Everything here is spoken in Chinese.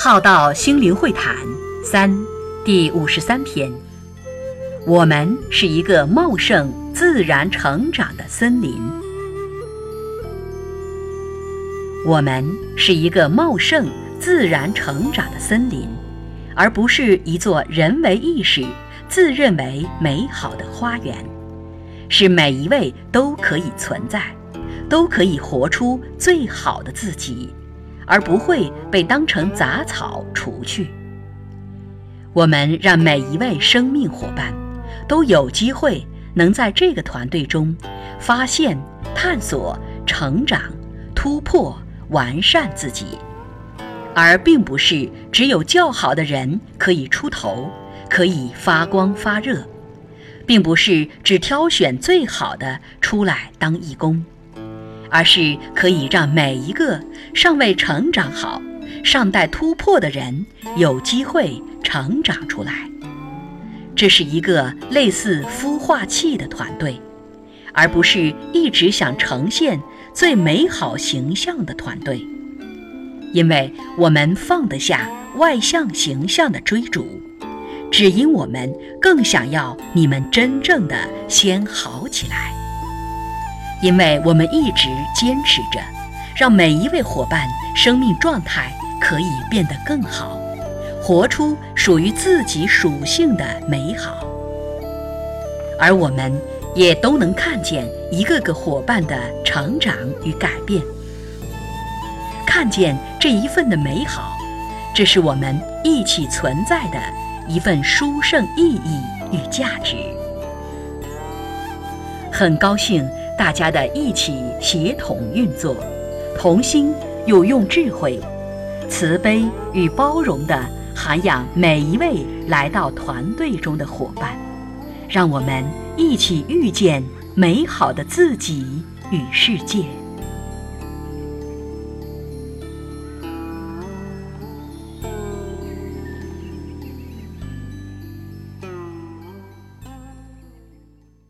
浩道心灵会谈三第五十三篇。我们是一个茂盛、自然成长的森林。我们是一个茂盛、自然成长的森林，而不是一座人为意识、自认为美好的花园。是每一位都可以存在，都可以活出最好的自己。而不会被当成杂草除去。我们让每一位生命伙伴都有机会能在这个团队中发现、探索、成长、突破、完善自己，而并不是只有较好的人可以出头，可以发光发热，并不是只挑选最好的出来当义工。而是可以让每一个尚未成长好、尚待突破的人有机会成长出来。这是一个类似孵化器的团队，而不是一直想呈现最美好形象的团队。因为我们放得下外向形象的追逐，只因我们更想要你们真正的先好起来。因为我们一直坚持着，让每一位伙伴生命状态可以变得更好，活出属于自己属性的美好，而我们也都能看见一个个伙伴的成长与改变，看见这一份的美好，这是我们一起存在的一份殊胜意义与价值。很高兴。大家的一起协同运作，同心有用智慧、慈悲与包容的涵养每一位来到团队中的伙伴，让我们一起遇见美好的自己与世界。